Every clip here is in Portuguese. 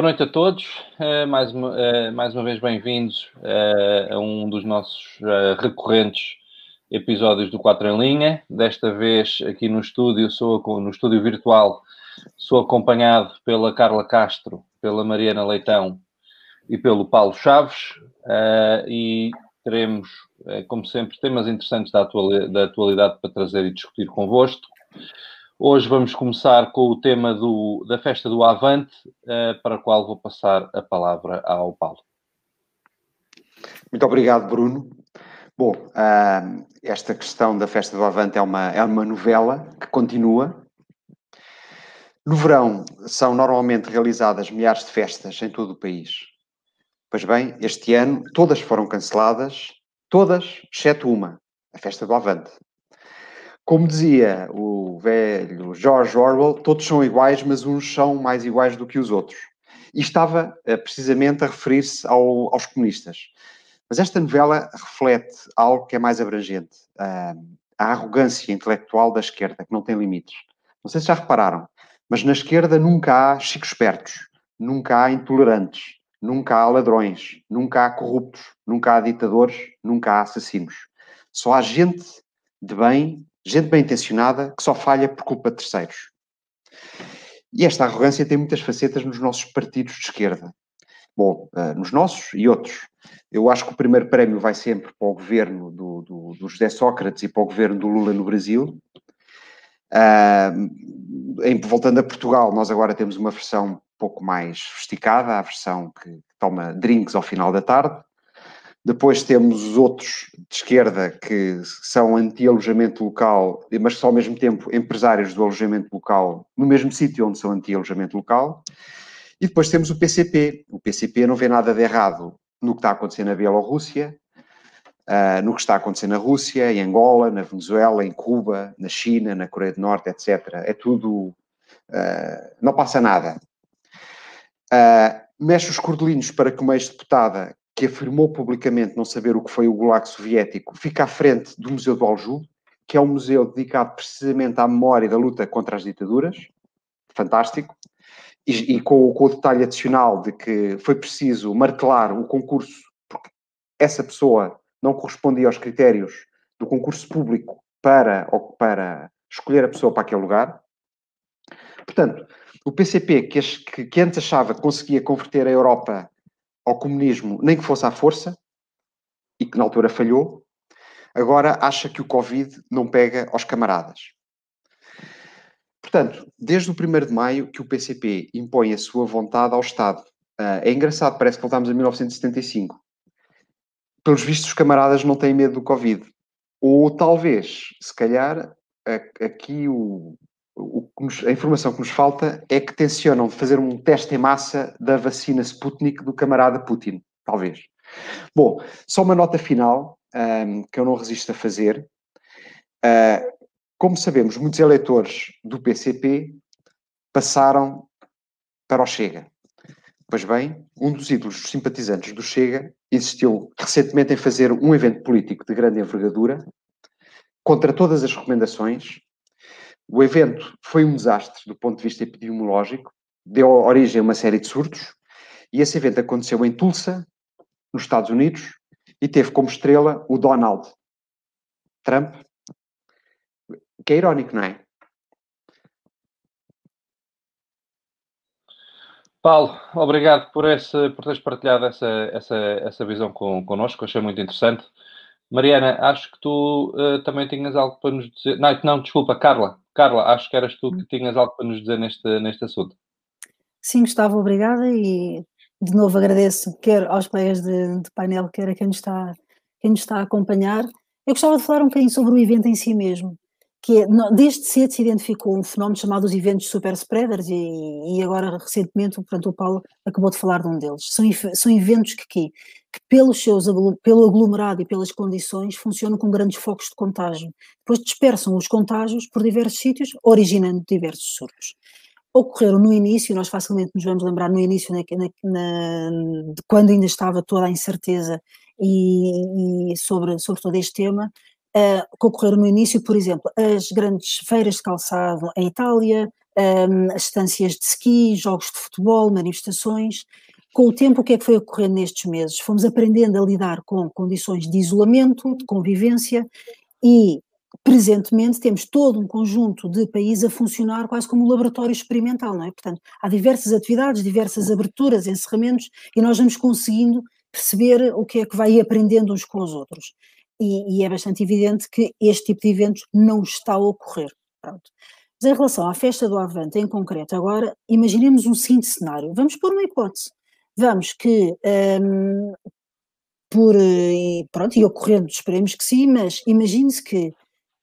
boa noite a todos. Uh, mais, uma, uh, mais uma vez bem-vindos uh, a um dos nossos recorrentes episódios do 4 em Linha. Desta vez aqui no estúdio, sou, no estúdio virtual, sou acompanhado pela Carla Castro, pela Mariana Leitão e pelo Paulo Chaves. e teremos, como sempre, temas interessantes da, atualidade, da atualidade para trazer e discutir convosco. Hoje vamos começar com o tema do, da festa do Avante, uh, para a qual vou passar a palavra ao Paulo. Muito obrigado, Bruno. Bom, uh, esta questão da festa do Avante é uma, é uma novela que continua. No verão são normalmente realizadas milhares de festas em todo o país. Pois bem, este ano todas foram canceladas, todas, exceto uma, a festa do Avante. Como dizia o velho George Orwell, todos são iguais, mas uns são mais iguais do que os outros. E estava uh, precisamente a referir-se ao, aos comunistas. Mas esta novela reflete algo que é mais abrangente: uh, a arrogância intelectual da esquerda, que não tem limites. Não sei se já repararam, mas na esquerda nunca há chicos espertos, nunca há intolerantes, nunca há ladrões, nunca há corruptos, nunca há ditadores, nunca há assassinos. Só há gente de bem Gente bem intencionada que só falha por culpa de terceiros. E esta arrogância tem muitas facetas nos nossos partidos de esquerda. Bom, uh, nos nossos e outros. Eu acho que o primeiro prémio vai sempre para o governo do, do, do José Sócrates e para o governo do Lula no Brasil. Uh, em, voltando a Portugal, nós agora temos uma versão um pouco mais sofisticada, a versão que toma drinks ao final da tarde. Depois temos os outros de esquerda que são anti-alojamento local, mas são ao mesmo tempo empresários do alojamento local, no mesmo sítio onde são anti-alojamento local. E depois temos o PCP. O PCP não vê nada de errado no que está acontecendo na Bielorrússia, uh, no que está acontecendo na Rússia, em Angola, na Venezuela, em Cuba, na China, na Coreia do Norte, etc. É tudo. Uh, não passa nada. Uh, mexe os cordelinhos para que uma ex-deputada que afirmou publicamente não saber o que foi o Gulag soviético, fica à frente do Museu do Aljube, que é um museu dedicado precisamente à memória da luta contra as ditaduras. Fantástico. E, e com, com, o detalhe adicional de que foi preciso martelar o concurso, porque essa pessoa não correspondia aos critérios do concurso público para, para escolher a pessoa para aquele lugar. Portanto, o PCP, que, que, antes achava que conseguia converter a Europa ao comunismo, nem que fosse à força, e que na altura falhou, agora acha que o Covid não pega aos camaradas. Portanto, desde o 1 de maio que o PCP impõe a sua vontade ao Estado. Uh, é engraçado, parece que voltámos a 1975. Pelos vistos, os camaradas não têm medo do Covid. Ou talvez, se calhar, aqui o, nos, a informação que nos falta é que tencionam fazer um teste em massa da vacina Sputnik do camarada Putin, talvez. Bom, só uma nota final um, que eu não resisto a fazer. Uh, como sabemos, muitos eleitores do PCP passaram para o Chega. Pois bem, um dos ídolos simpatizantes do Chega insistiu recentemente em fazer um evento político de grande envergadura, contra todas as recomendações, o evento foi um desastre do ponto de vista epidemiológico, deu origem a uma série de surtos, e esse evento aconteceu em Tulsa, nos Estados Unidos, e teve como estrela o Donald Trump, que é irónico, não é? Paulo, obrigado por, esse, por teres partilhado essa, essa, essa visão com, connosco, achei muito interessante. Mariana, acho que tu uh, também tinhas algo para nos dizer. Não, não, desculpa, Carla. Carla, acho que eras tu que tinhas algo para nos dizer neste, neste assunto. Sim, Gustavo, obrigada e de novo agradeço quer aos colegas de, de painel, quer a quem nos, está, quem nos está a acompanhar. Eu gostava de falar um bocadinho sobre o evento em si mesmo, que é, desde cedo se identificou um fenómeno chamado os eventos super spreaders e, e agora recentemente portanto, o Paulo acabou de falar de um deles. São, são eventos que, que, que pelos seus, pelo aglomerado e pelas condições funcionam com grandes focos de contágio. Depois dispersam os contágios por diversos sítios, originando diversos surtos. Ocorreram no início, nós facilmente nos vamos lembrar no início, na, na, de quando ainda estava toda a incerteza e, e sobre, sobre todo este tema, que ocorreram no início, por exemplo, as grandes feiras de calçado em Itália, um, as estâncias de ski, jogos de futebol, manifestações. Com o tempo, o que é que foi ocorrendo nestes meses? Fomos aprendendo a lidar com condições de isolamento, de convivência e presentemente temos todo um conjunto de países a funcionar quase como um laboratório experimental, não é? Portanto, há diversas atividades, diversas aberturas, encerramentos e nós vamos conseguindo perceber o que é que vai aprendendo uns com os outros. E, e é bastante evidente que este tipo de eventos não está a ocorrer. Pronto. Mas em relação à festa do Avante em concreto, agora, imaginemos um seguinte cenário. Vamos pôr uma hipótese. Vamos que um, por, e pronto, e ocorrendo, esperemos que sim, mas imagine-se que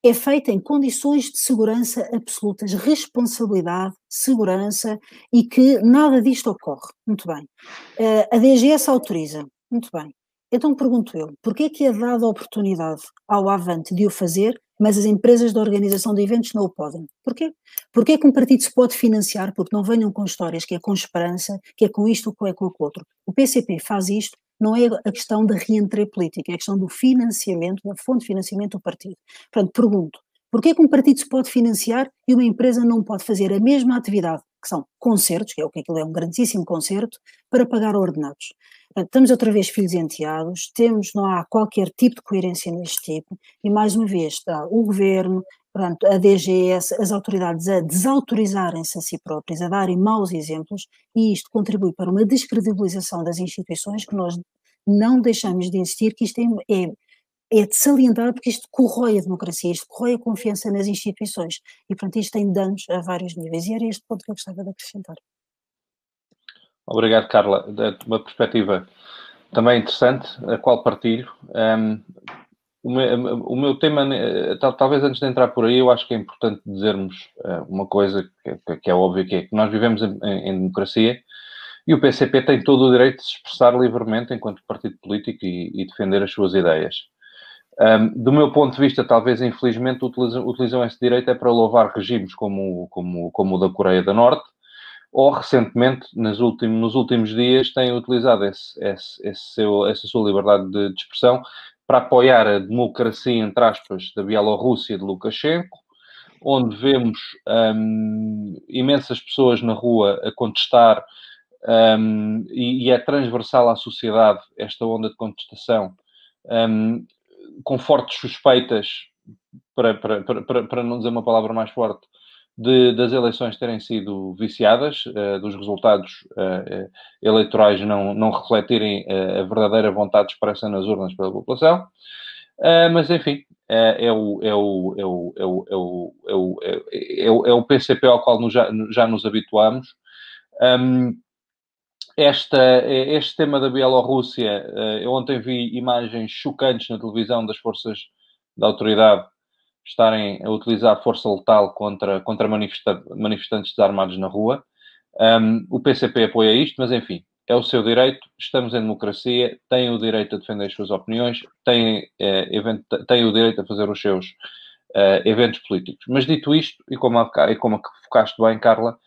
é feita em condições de segurança absolutas, responsabilidade, segurança e que nada disto ocorre. Muito bem. Uh, a DGS autoriza. Muito bem. Então pergunto eu, porquê é que é dada a oportunidade ao Avante de o fazer, mas as empresas de organização de eventos não o podem? Porquê? Porquê é que um partido se pode financiar porque não venham com histórias que é com esperança, que é com isto que é com o outro? O PCP faz isto não é a questão da reentrée política, é a questão do financiamento, da fonte de financiamento do partido. Portanto, pergunto, porquê que um partido se pode financiar e uma empresa não pode fazer a mesma atividade, que são concertos, que é o que aquilo é um grandíssimo concerto, para pagar ordenados? Portanto, estamos outra vez filhos enteados, temos, não há qualquer tipo de coerência neste tipo, e mais uma vez está o governo, portanto, a DGS, as autoridades a desautorizarem-se a si próprias, a darem maus exemplos, e isto contribui para uma descredibilização das instituições que nós não deixamos de insistir que isto é, é, é de salientar porque isto corrói a democracia, isto corrói a confiança nas instituições, e portanto isto tem danos a vários níveis, e era este ponto que eu gostava de acrescentar. Obrigado, Carla. Uma perspectiva também interessante, a qual partilho. Um, o meu, o meu tema, eh, talvez antes de entrar por aí, eu acho que é importante dizermos eh, uma coisa que, que é óbvia, que é que nós vivemos em, em, democracia e o PCP tem todo o direito de se expressar livremente enquanto partido político e, e defender as suas ideias. Um, do meu ponto de vista, talvez infelizmente utilizam, utilizam, esse direito é para louvar regimes como, como, como o da Coreia do Norte, ou recentemente, nos últimos, nos últimos dias, têm utilizado esse, esse, esse seu, essa sua liberdade de, de expressão para apoiar a democracia, entre aspas, da Bielorrússia de Lukashenko, onde vemos um, imensas pessoas na rua a contestar um, e, e, é transversal à sociedade esta onda de contestação, um, com fortes suspeitas, para, para, para, para não dizer uma palavra mais forte, de, das eleições terem sido viciadas, uh, dos resultados uh, eleitorais não, não refletirem a verdadeira vontade expressa nas urnas pela população. mas, enfim, é, o, o, é, é, é, PCP ao qual nos já, já nos habituamos. Um, esta, este tema da Bielorrússia, eu ontem vi imagens chocantes na televisão das forças da autoridade estarem a utilizar força letal contra, contra manifesta manifestantes desarmados na rua. Um, o PCP apoia isto, mas enfim, é o seu direito, estamos em democracia, têm o direito a defender as suas opiniões, têm, eh, têm o direito a fazer os seus eh, eventos políticos. Mas dito isto, e como, e como focaste bem, Carla,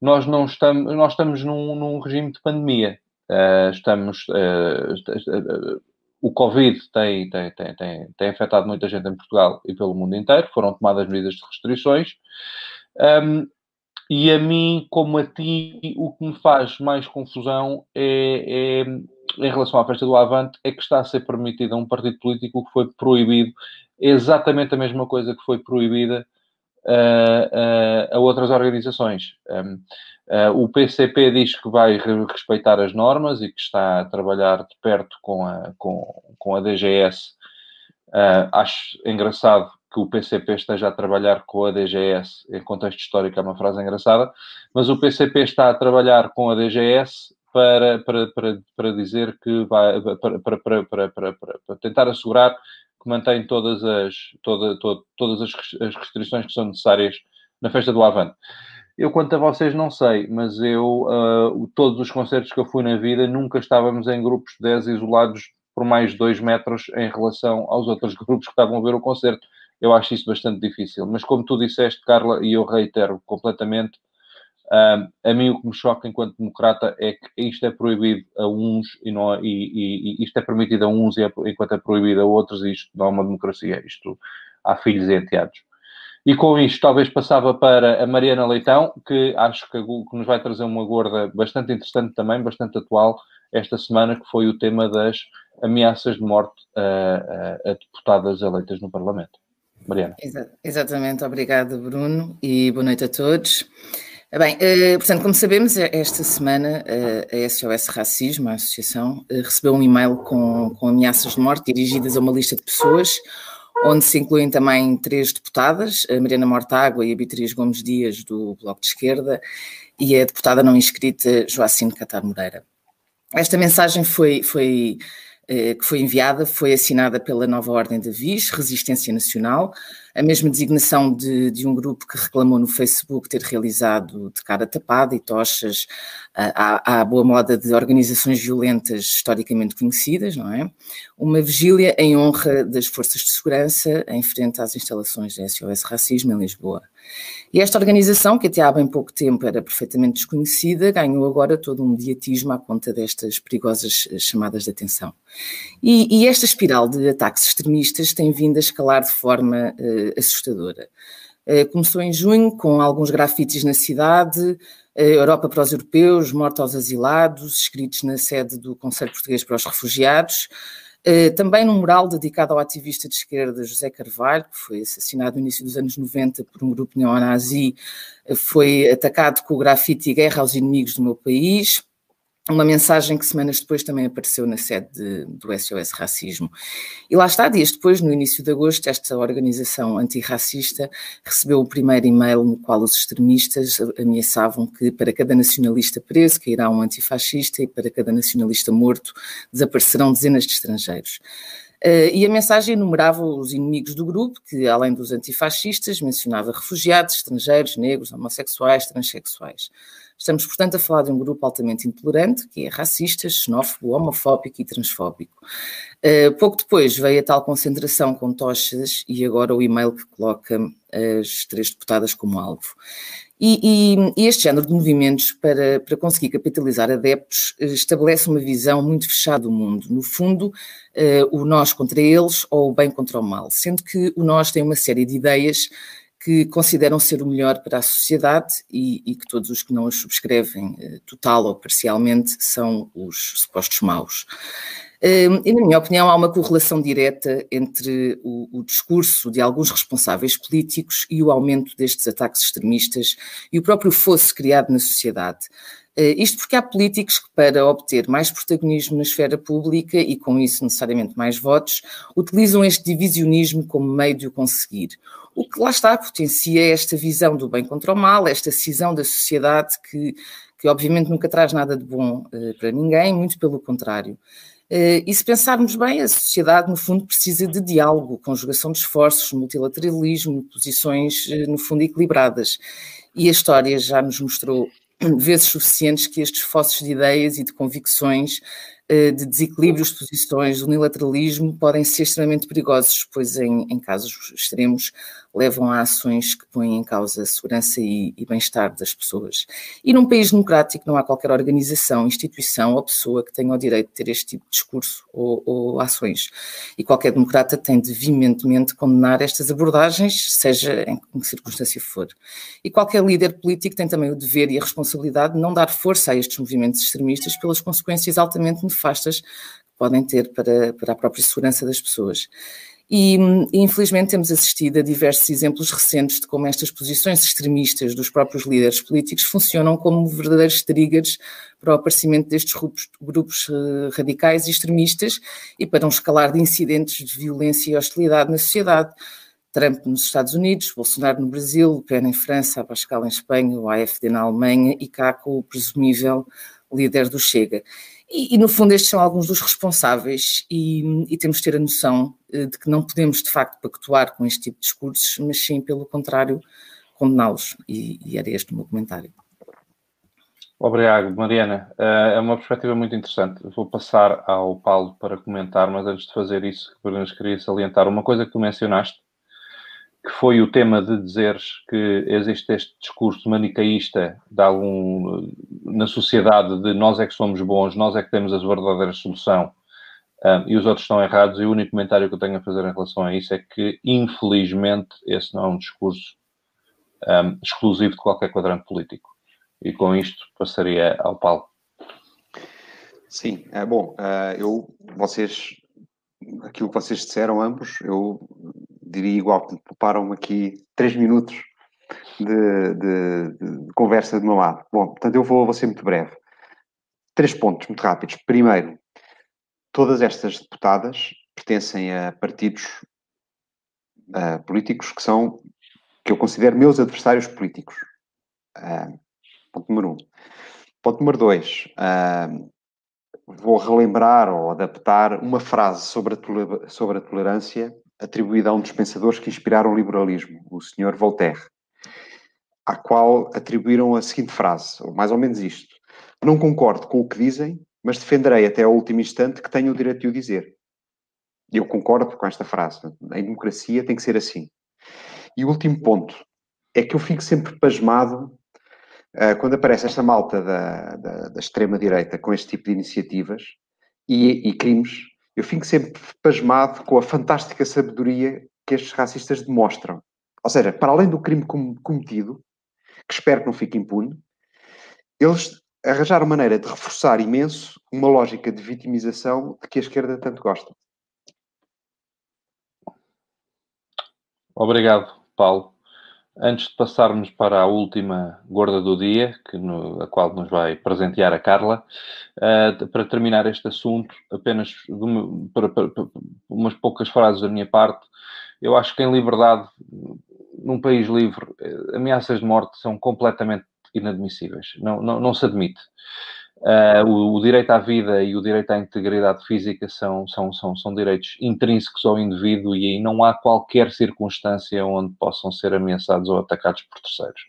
nós não estamos, nós estamos num, num regime de pandemia. Uh, estamos, uh, o Covid tem, tem, tem, tem, tem afetado muita gente em Portugal e pelo mundo inteiro, foram tomadas medidas de restrições. Um, e a mim, como a ti, o que me faz mais confusão é, é, em relação à festa do Avante, é que está a ser permitido a um partido político que foi proibido exatamente a mesma coisa que foi proibida a outras organizações. Um, o PCP diz que vai respeitar as normas e que está a trabalhar de perto com a, com, com a DGS. Uh, acho engraçado que o PCP esteja a trabalhar com a DGS, em contexto histórico é uma frase engraçada, mas o PCP está a trabalhar com a DGS para, para, para, para dizer que vai, para, para, para, para, para tentar assegurar que mantém todas as, toda, toda, todas as restrições que são necessárias na festa do Avante. Eu, quanto a vocês, não sei, mas eu, uh, todos os concertos que eu fui na vida, nunca estávamos em grupos de 10 isolados por mais de 2 metros em relação aos outros grupos que estavam a ver o concerto. Eu acho isso bastante difícil. Mas, como tu disseste, Carla, e eu reitero completamente, uh, a mim o que me choca enquanto democrata é que isto é proibido a uns e, não, e, e, e isto é permitido a uns é, enquanto é proibido a outros, e isto não é uma democracia. Isto há filhos e enteados. E com isto, talvez passava para a Mariana Leitão, que acho que, que nos vai trazer uma gorda bastante interessante também, bastante atual, esta semana, que foi o tema das ameaças de morte a, a, a deputadas eleitas no Parlamento. Mariana. Exa exatamente, obrigada, Bruno, e boa noite a todos. Bem, eh, portanto, como sabemos, esta semana eh, a SOS Racismo, a associação, eh, recebeu um e-mail com, com ameaças de morte dirigidas a uma lista de pessoas onde se incluem também três deputadas, a Mariana Mortágua e a Beatriz Gomes Dias, do Bloco de Esquerda, e a deputada não inscrita Joacine Catar Moreira. Esta mensagem foi, foi, eh, que foi enviada foi assinada pela nova Ordem de Vis, Resistência Nacional, a mesma designação de, de, um grupo que reclamou no Facebook ter realizado de cara tapada e tochas à, à, boa moda de organizações violentas historicamente conhecidas, não é? Uma vigília em honra das forças de segurança em frente às instalações da SOS Racismo em Lisboa. E esta organização, que até há bem pouco tempo era perfeitamente desconhecida, ganhou agora todo um mediatismo à conta destas perigosas eh, chamadas de atenção. E, e esta espiral de ataques extremistas tem vindo a escalar de forma uh, assustadora. Uh, começou em junho com alguns grafites na cidade, Europa para os europeus, morte aos asilados, escritos na sede do Conselho Português para os Refugiados, eh, também num mural dedicado ao ativista de esquerda José Carvalho, que foi assassinado no início dos anos 90 por um grupo neonazi, eh, foi atacado com o grafite Guerra aos Inimigos do Meu País uma mensagem que semanas depois também apareceu na sede de, do SOS Racismo. E lá está, dias depois, no início de agosto, esta organização antirracista recebeu o primeiro e-mail no qual os extremistas ameaçavam que para cada nacionalista preso cairá um antifascista e para cada nacionalista morto desaparecerão dezenas de estrangeiros. Uh, e a mensagem enumerava os inimigos do grupo, que além dos antifascistas mencionava refugiados, estrangeiros, negros, homossexuais, transexuais. Estamos, portanto, a falar de um grupo altamente intolerante, que é racista, xenófobo, homofóbico e transfóbico. Uh, pouco depois veio a tal concentração com tochas e agora o e-mail que coloca as três deputadas como alvo. E, e, e, este género de movimentos, para, para conseguir capitalizar adeptos, eh, estabelece uma visão muito fechada do mundo. No fundo, uh, o nós contra eles ou o bem contra o mal, sendo que o nós tem uma série de ideias que consideram ser o melhor para a sociedade e, e que todos os que não as subscrevem, eh, total ou parcialmente, são os supostos maus. Hum, e, na minha opinião, há uma correlação direta entre o, o, discurso de alguns responsáveis políticos e o aumento destes ataques extremistas e o próprio fosso criado na sociedade. Eh, isto porque há políticos que, para obter mais protagonismo na esfera pública e com isso necessariamente mais votos, utilizam este divisionismo como meio de o conseguir. O que lá está potencia esta visão do bem contra o mal, esta cisão da sociedade que, que obviamente nunca traz nada de bom uh, para ninguém, muito pelo contrário. Uh, e se pensarmos bem, a sociedade, no fundo, precisa de diálogo, conjugação de esforços, multilateralismo, posições, uh, no fundo, equilibradas. E a história já nos mostrou vezes suficientes que estes fossos de ideias e de convicções eh, de desequilíbrios de posições, do unilateralismo, podem ser extremamente perigosos, pois em, em casos extremos levam a ações que põem em causa a segurança e, e bem-estar das pessoas. E num país democrático não há qualquer organização, instituição ou pessoa que tenha o direito de ter este tipo de discurso ou, ou ações. E qualquer democrata tem de veementemente condenar estas abordagens, seja em que circunstância for. E qualquer líder político tem também o dever e a responsabilidade de não dar força a estes movimentos extremistas pelas consequências altamente nefastas que podem ter para, para a própria segurança das pessoas. E, infelizmente temos assistido a diversos exemplos recentes de como estas posições extremistas dos próprios líderes políticos funcionam como verdadeiros triggers para o aparecimento destes grupos, uh, radicais e extremistas e para um escalar de incidentes de violência e hostilidade na sociedade. Trump nos Estados Unidos, Bolsonaro no Brasil, Le Pen em França, Abascal em Espanha, o AFD na Alemanha e cá com o presumível líder do Chega. E, e, no fundo, estes são alguns dos responsáveis, e, e, temos de ter a noção eh, de que não podemos, de facto, pactuar com este tipo de discursos, mas sim, pelo contrário, condená-los. E, e era este o meu comentário. Obrigado, Mariana. Eh, é uma perspectiva muito interessante. Vou passar ao Paulo para comentar, mas antes de fazer isso, queria salientar uma coisa que tu mencionaste, que foi o tema de dizeres que existe este discurso manicaísta de algum, na sociedade de nós é que somos bons, nós é que temos a verdadeira solução um, e os outros estão errados. E o único comentário que eu tenho a fazer em relação a isso é que, infelizmente, esse não é um discurso um, exclusivo de qualquer quadrante político. E com isto passaria ao Paulo. Sim, é bom. Uh, eu, vocês, aquilo que vocês disseram ambos, eu diria igual, pouparam-me aqui três minutos de, de, de, conversa do meu lado. Bom, portanto, eu vou, vou ser muito breve. Três pontos muito rápidos. Primeiro, todas estas deputadas pertencem a partidos uh, políticos que são, que eu considero meus adversários políticos. Uh, ponto número um. Ponto número dois. Uh, vou relembrar ou adaptar uma frase sobre a, sobre a tolerância atribuída a um dos pensadores que inspiraram o liberalismo, o senhor Voltaire, à qual atribuíram a seguinte frase, ou mais ou menos isto. Não concordo com o que dizem, mas defenderei até ao último instante que tenho o direito de o dizer. Eu concordo com esta frase. Em democracia tem que ser assim. E o último ponto é que eu fico sempre pasmado uh, quando aparece esta malta da, da, da extrema-direita com este tipo de iniciativas e, e, crimes. Eu fico sempre pasmado com a fantástica sabedoria que estes racistas demonstram. Ou seja, para além do crime cometido, que espero que não fique impune, eles arranjaram maneira de reforçar imenso uma lógica de vitimização de que a esquerda tanto gosta. Obrigado, Paulo. Antes de passarmos para a última gorda do dia, que no, a qual nos vai presentear a Carla, uh, para terminar este assunto, apenas uma, para, para, para, umas poucas frases da minha parte. Eu acho que em liberdade, num país livre, eh, ameaças de morte são completamente inadmissíveis. Não, não, não se admite. Uh, o, o, direito à vida e o direito à integridade física são, são, são, são direitos intrínsecos ao indivíduo e aí não há qualquer circunstância onde possam ser ameaçados ou atacados por terceiros.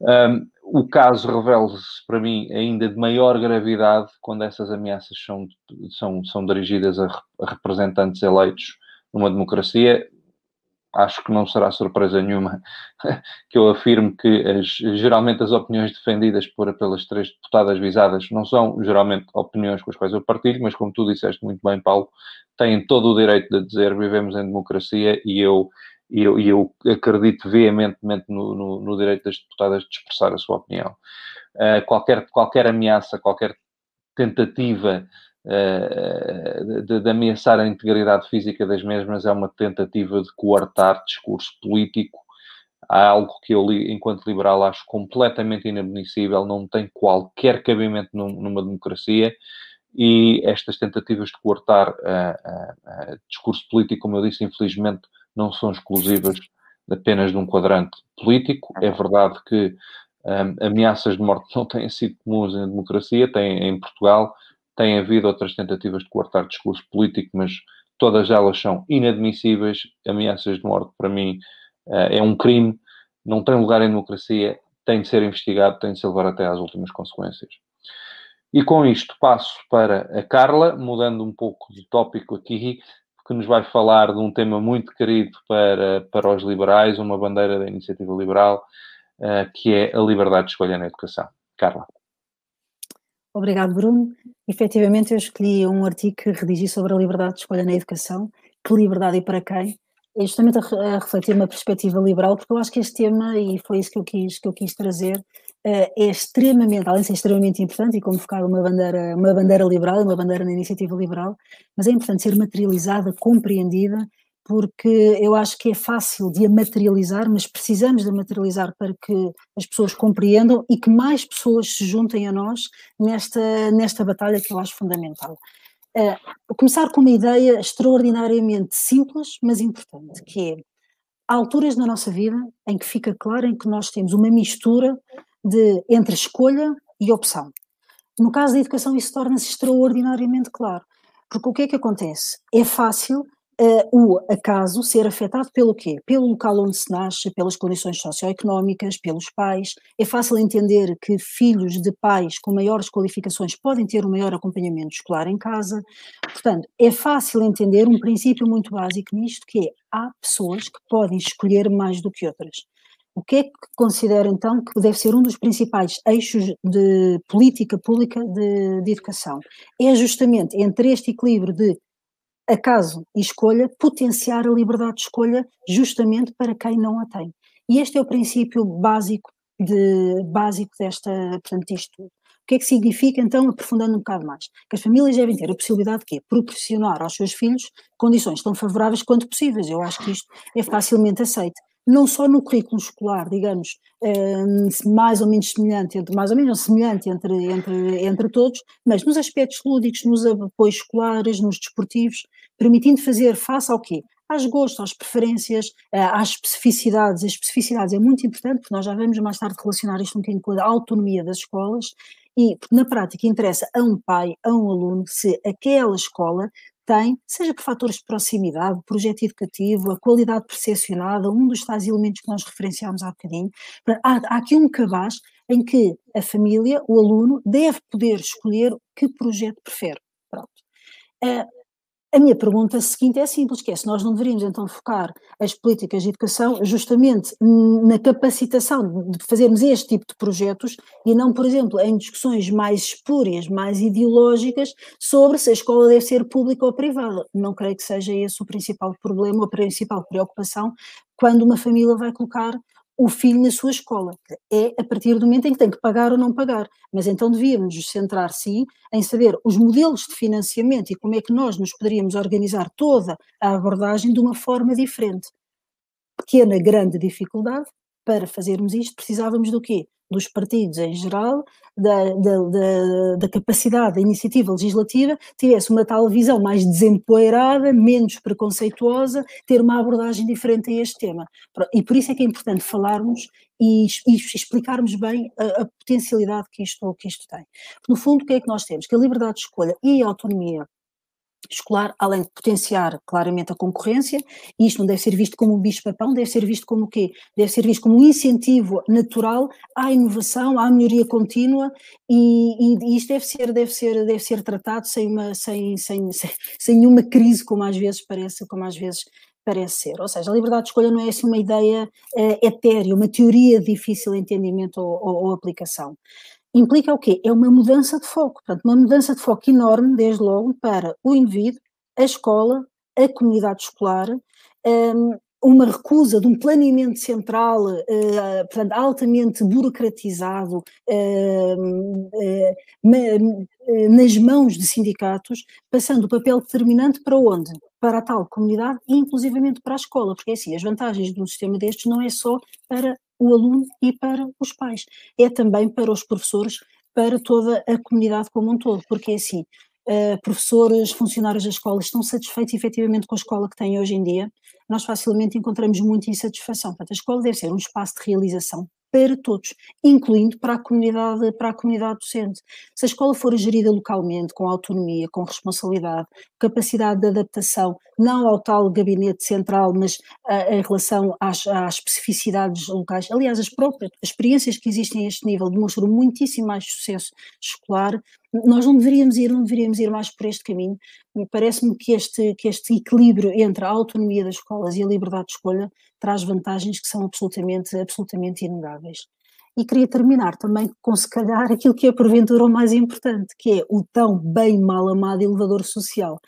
Um, o caso revela-se para mim ainda de maior gravidade quando essas ameaças são, são, são dirigidas a representantes eleitos numa democracia acho que não será surpresa nenhuma que eu afirme que as, geralmente as opiniões defendidas por, pelas três deputadas visadas não são geralmente opiniões com as quais eu partilho, mas como tu disseste muito bem, Paulo, têm todo o direito de dizer vivemos em democracia e eu, eu, eu acredito veementemente no, no, no, direito das deputadas de expressar a sua opinião. Uh, qualquer, qualquer ameaça, qualquer tentativa de, de, ameaçar a integridade física das mesmas é uma tentativa de coartar discurso político. Há algo que eu, enquanto liberal, acho completamente inadmissível, não tem qualquer cabimento num, numa democracia e estas tentativas de coartar uh, uh, uh, discurso político, como eu disse, infelizmente não são exclusivas apenas de um quadrante político. É verdade que um, ameaças de morte não têm sido comuns na democracia, têm em Portugal, tem havido outras tentativas de coartar discurso político, mas todas elas são inadmissíveis. Ameaças de morte, para mim, eh, é um crime, não tem lugar em democracia, tem de ser investigado, tem de ser levar até às últimas consequências. E com isto passo para a Carla, mudando um pouco de tópico aqui, que nos vai falar de um tema muito querido para, para os liberais, uma bandeira da iniciativa liberal, uh, que é a liberdade de escolha na educação. Carla. Obrigado, Bruno. Efetivamente, eu escolhi um artigo que redigi sobre a liberdade de escolha na educação. Que liberdade e para quem? É justamente a, refletir uma perspectiva liberal, porque eu acho que este tema, e foi isso que eu quis, que eu quis trazer, uh, é extremamente, além de ser extremamente importante e convocar uma bandeira, uma bandeira liberal, uma bandeira na iniciativa liberal, mas é importante ser materializada, compreendida porque eu acho que é fácil de a materializar, mas precisamos de materializar para que as pessoas compreendam e que mais pessoas se juntem a nós nesta, nesta batalha que eu acho fundamental. Uh, começar com uma ideia extraordinariamente simples, mas importante, que é há alturas na nossa vida em que fica claro em que nós temos uma mistura de, entre escolha e opção. No caso da educação, isso torna-se extraordinariamente claro. Porque o que é que acontece? É fácil uh, o acaso ser afetado pelo quê? Pelo local onde se nasce, pelas condições socioeconómicas, pelos pais. É fácil entender que filhos de pais com maiores qualificações podem ter um maior acompanhamento escolar em casa. Portanto, é fácil entender um princípio muito básico nisto, que é há pessoas que podem escolher mais do que outras. O que é que considera então que deve ser um dos principais eixos de política pública de, de educação? É justamente entre este equilíbrio de acaso e escolha, potenciar a liberdade de escolha justamente para quem não a tem. E este é o princípio básico, de, básico desta, portanto, isto tudo. O que é que significa, então, aprofundando um bocado mais? Que as famílias devem ter a possibilidade de quê? Proporcionar aos seus filhos condições tão favoráveis quanto possíveis. Eu acho que isto é facilmente aceito. Não só no currículo escolar, digamos, eh, mais ou menos semelhante, entre, mais ou menos semelhante entre, entre, entre todos, mas nos aspectos lúdicos, nos apoios escolares, nos desportivos, permitindo fazer face ao quê? às gostos, às preferências, eh, às especificidades. As especificidades é muito importante, porque nós já vamos mais tarde relacionar isto um bocadinho com a autonomia das escolas, e na prática interessa a um pai, a um aluno, se aquela escola tem, seja por fatores de proximidade, projeto educativo, a qualidade percepcionada, um dos tais elementos que nós referenciámos há bocadinho, há, há aqui um cabaz em que a família, o aluno, deve poder escolher que projeto prefere. Pronto. A minha pergunta seguinte é simples, que é se nós não deveríamos então focar as políticas de educação justamente na capacitação de fazermos este tipo de projetos e não, por exemplo, em discussões mais espúrias, mais ideológicas sobre se a escola deve ser pública ou privada. Não creio que seja esse o principal problema, a principal preocupação quando uma família vai colocar o filho na sua escola. É a partir do momento em que tem que pagar ou não pagar. Mas então devíamos centrar, sim, em saber os modelos de financiamento e como é que nós nos poderíamos organizar toda a abordagem de uma forma diferente. Pequena, grande dificuldade, para fazermos isto precisávamos do quê? Dos partidos em geral, da, da, da, da, capacidade da iniciativa legislativa, tivesse uma tal visão mais desempoeirada, menos preconceituosa, ter uma abordagem diferente a este tema. E por isso é que é importante falarmos e, e explicarmos bem a, a, potencialidade que isto, que isto tem. No fundo, o que é que nós temos? Que a liberdade de escolha e a autonomia escolar, além de potenciar claramente a concorrência, e isto não deve ser visto como um bicho-papão, deve ser visto como o quê? Deve ser visto como um incentivo natural à inovação, à melhoria contínua, e, e isto deve ser, deve ser, deve ser tratado sem, uma, sem, sem, sem, sem nenhuma crise, como às vezes parece, como às vezes parece ser. Ou seja, a liberdade de escolha não é assim uma ideia uh, etérea, uma teoria de difícil entendimento ou, ou, ou aplicação implica o quê? É uma mudança de foco, portanto, uma mudança de foco enorme, desde logo, para o indivíduo, a escola, a comunidade escolar, um, uma recusa de um planeamento central, uh, portanto, altamente burocratizado, uh, uh, nas mãos de sindicatos, passando o papel determinante para onde? Para a tal comunidade e inclusivamente para a escola, porque é assim, as vantagens de um sistema destes não é só para o aluno e para os pais. É também para os professores, para toda a comunidade como um todo, porque é assim, uh, professores, funcionários da escola estão satisfeitos efetivamente com a escola que têm hoje em dia, nós facilmente encontramos muita insatisfação. Portanto, a escola deve ser um espaço de realização para todos, incluindo para a comunidade, para a comunidade docente. Se a escola for gerida localmente, com autonomia, com responsabilidade, capacidade de adaptação, não ao tal gabinete central, mas uh, em relação às, às, especificidades locais. Aliás, as próprias as experiências que existem a este nível demonstram muitíssimo mais sucesso escolar. Nós não deveríamos ir, não deveríamos ir mais por este caminho. Parece-me que este, que este equilíbrio entre a autonomia das escolas e a liberdade de escolha traz vantagens que são absolutamente, absolutamente inegáveis. E queria terminar também com, se calhar, aquilo que é porventura o mais importante, que é o tão bem mal amado elevador social.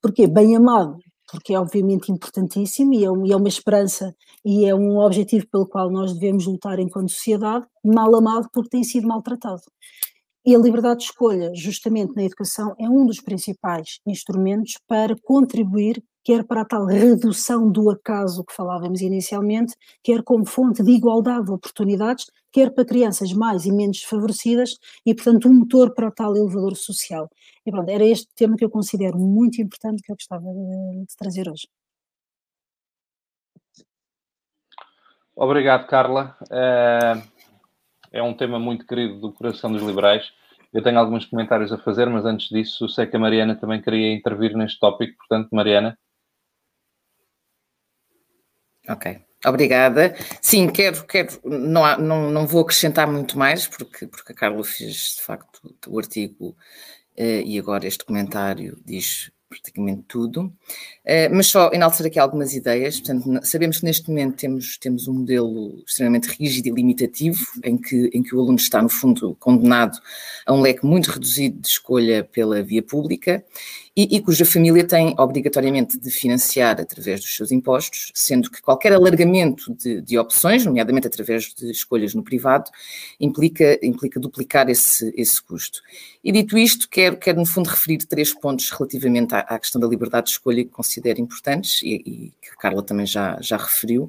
Porquê? Bem amado, porque é obviamente importantíssimo e é, e é uma esperança e é um objetivo pelo qual nós devemos lutar enquanto sociedade, mal amado porque tem sido maltratado. E a liberdade de escolha, justamente na educação, é um dos principais instrumentos para contribuir quer para a tal redução do acaso que falávamos inicialmente, quer como fonte de igualdade de oportunidades, quer para crianças mais e menos desfavorecidas e, portanto, um motor para o tal elevador social. E pronto, era este tema que eu considero muito importante que eu gostava de, de trazer hoje. Obrigado, Carla. Eh, é um tema muito querido do coração dos liberais. Eu tenho alguns comentários a fazer, mas antes disso, sei que a Mariana também queria intervir neste tópico, portanto, Mariana. Ok, obrigada. Sim, quero, quero não, há, não, não vou acrescentar muito mais, porque, porque a Carla fez de facto o artigo eh, e agora este comentário diz praticamente tudo, eh, mas só enaltecer aqui algumas ideias. Portanto, sabemos que neste momento temos, temos um modelo extremamente rígido e limitativo, em que, em que o aluno está, no fundo, condenado a um leque muito reduzido de escolha pela via pública e, e, cuja família tem obrigatoriamente de financiar através dos seus impostos, sendo que qualquer alargamento de, de opções, nomeadamente através de escolhas no privado, implica, implica duplicar esse, esse custo. E dito isto, quero, quero no fundo referir três pontos relativamente à, à questão da liberdade de escolha que considero importantes e, e, que a Carla também já, já referiu,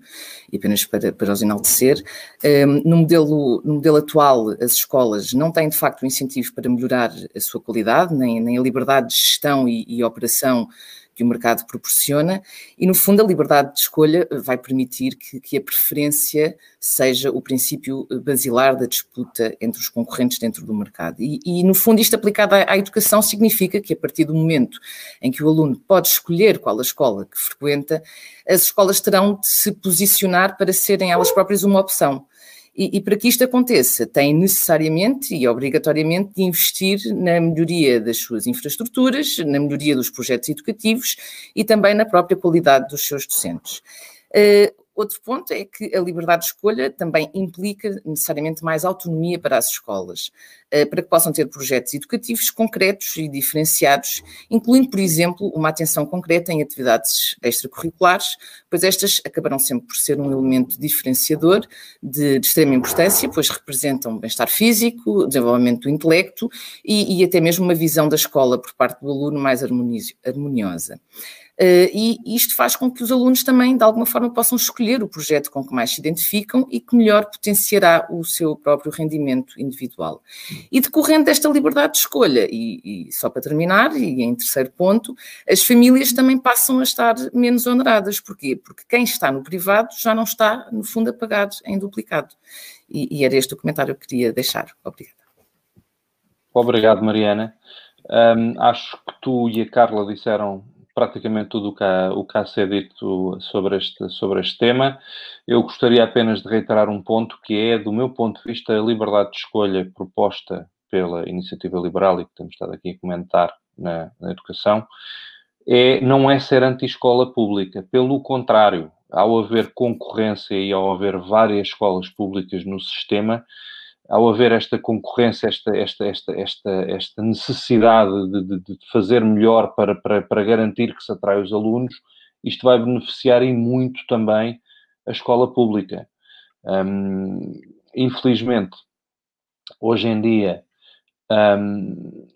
e apenas para, para os enaltecer. Um, no, modelo, no modelo atual, as escolas não têm de facto um incentivo para melhorar a sua qualidade, nem, nem a liberdade de gestão e e, operação que o mercado proporciona, e no fundo a liberdade de escolha vai permitir que, que, a preferência seja o princípio basilar da disputa entre os concorrentes dentro do mercado. E, e no fundo, isto aplicado à, à, educação significa que a partir do momento em que o aluno pode escolher qual a escola que frequenta, as escolas terão de se posicionar para serem elas próprias uma opção. E, e, para que isto aconteça, tem necessariamente e obrigatoriamente de investir na melhoria das suas infraestruturas, na melhoria dos projetos educativos e também na própria qualidade dos seus docentes. Uh, Outro ponto é que a liberdade de escolha também implica necessariamente mais autonomia para as escolas, eh, para que possam ter projetos educativos concretos e diferenciados, incluindo, por exemplo, uma atenção concreta em atividades extracurriculares, pois estas acabarão sempre por ser um elemento diferenciador de, de extrema importância, pois representam bem-estar físico, desenvolvimento do intelecto e, e, até mesmo uma visão da escola por parte do aluno mais harmoniosa. Uh, e isto faz com que os alunos também, de alguma forma, possam escolher o projeto com que mais se identificam e que melhor potenciará o seu próprio rendimento individual. E decorrendo desta liberdade de escolha, e, e só para terminar, e em terceiro ponto, as famílias também passam a estar menos oneradas. Porquê? Porque quem está no privado já não está, no fundo, a pagar em duplicado. E, e era este o comentário que queria deixar. Obrigada. Obrigado, Mariana. Um, acho que tu e a Carla disseram praticamente tudo o que, há, o que há a ser dito sobre este, sobre este tema. Eu gostaria apenas de reiterar um ponto que é, do meu ponto de vista, a liberdade de escolha proposta pela iniciativa liberal e que temos estado aqui a comentar na, na educação, é, não é ser anti-escola pública. Pelo contrário, ao haver concorrência e ao haver várias escolas públicas no sistema, ao haver esta concorrência, esta, esta, esta, esta, esta necessidade de, de, de fazer melhor para, para, para, garantir que se atrai os alunos, isto vai beneficiar e muito também a escola pública. Um, infelizmente, hoje em dia, um,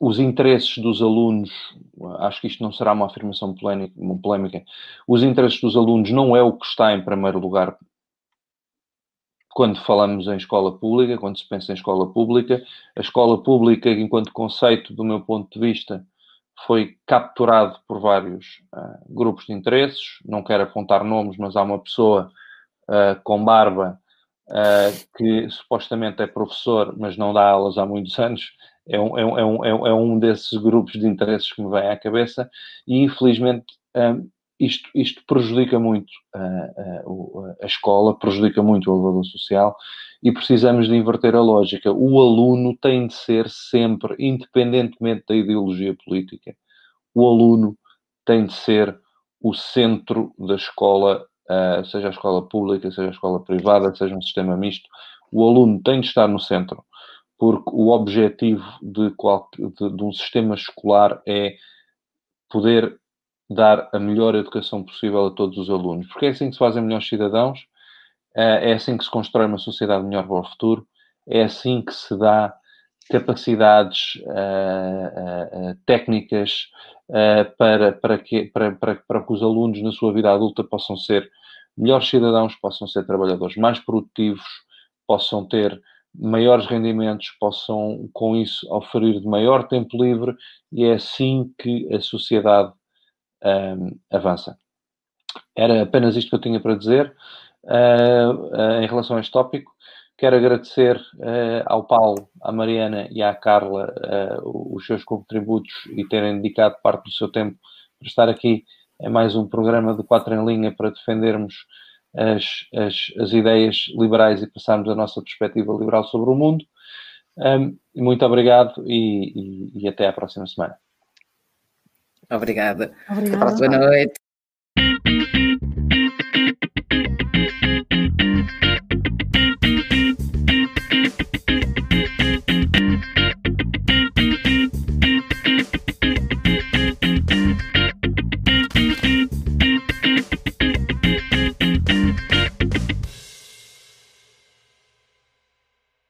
os interesses dos alunos, acho que isto não será uma afirmação polémica, os interesses dos alunos não é o que está em primeiro lugar quando falamos em escola pública, quando se pensa em escola pública, a escola pública, enquanto conceito, do meu ponto de vista, foi capturado por vários uh, grupos de interesses. Não quero apontar nomes, mas há uma pessoa uh, com barba uh, que supostamente é professor, mas não dá aulas há muitos anos. É um, é um, é um, é um desses grupos de interesses que me vem à cabeça e, infelizmente, isto, isto prejudica muito uh, uh, a escola, prejudica muito o elevador social e precisamos de inverter a lógica. O aluno tem de ser sempre, independentemente da ideologia política, o aluno tem de ser o centro da escola, seja a escola pública, seja a escola privada, seja um sistema misto. O aluno tem de estar no centro, porque o objetivo de, qual, de, de um sistema escolar é poder dar a melhor educação possível a todos os alunos, porque é assim que se fazem melhores cidadãos, eh, é assim que se constrói uma sociedade melhor para o futuro, é assim que se dá capacidades uh, uh, técnicas uh, para, para, que, para, para, para que os alunos na sua vida adulta possam ser melhores cidadãos, possam ser trabalhadores mais produtivos, possam ter maiores rendimentos, possam com isso oferir de maior tempo livre e é assim que a sociedade uh, avança. Era apenas isto que eu tinha para dizer uh, em relação a este tópico. Quero agradecer ao Paulo, à Mariana e à Carla os seus contributos e terem dedicado parte do seu tempo para estar aqui em mais um programa de quatro em linha para defendermos as, as, as, ideias liberais e passarmos a nossa perspectiva liberal sobre o mundo. Um, muito obrigado e, e, e até à próxima semana. Obrigada. Obrigada. Boa noite.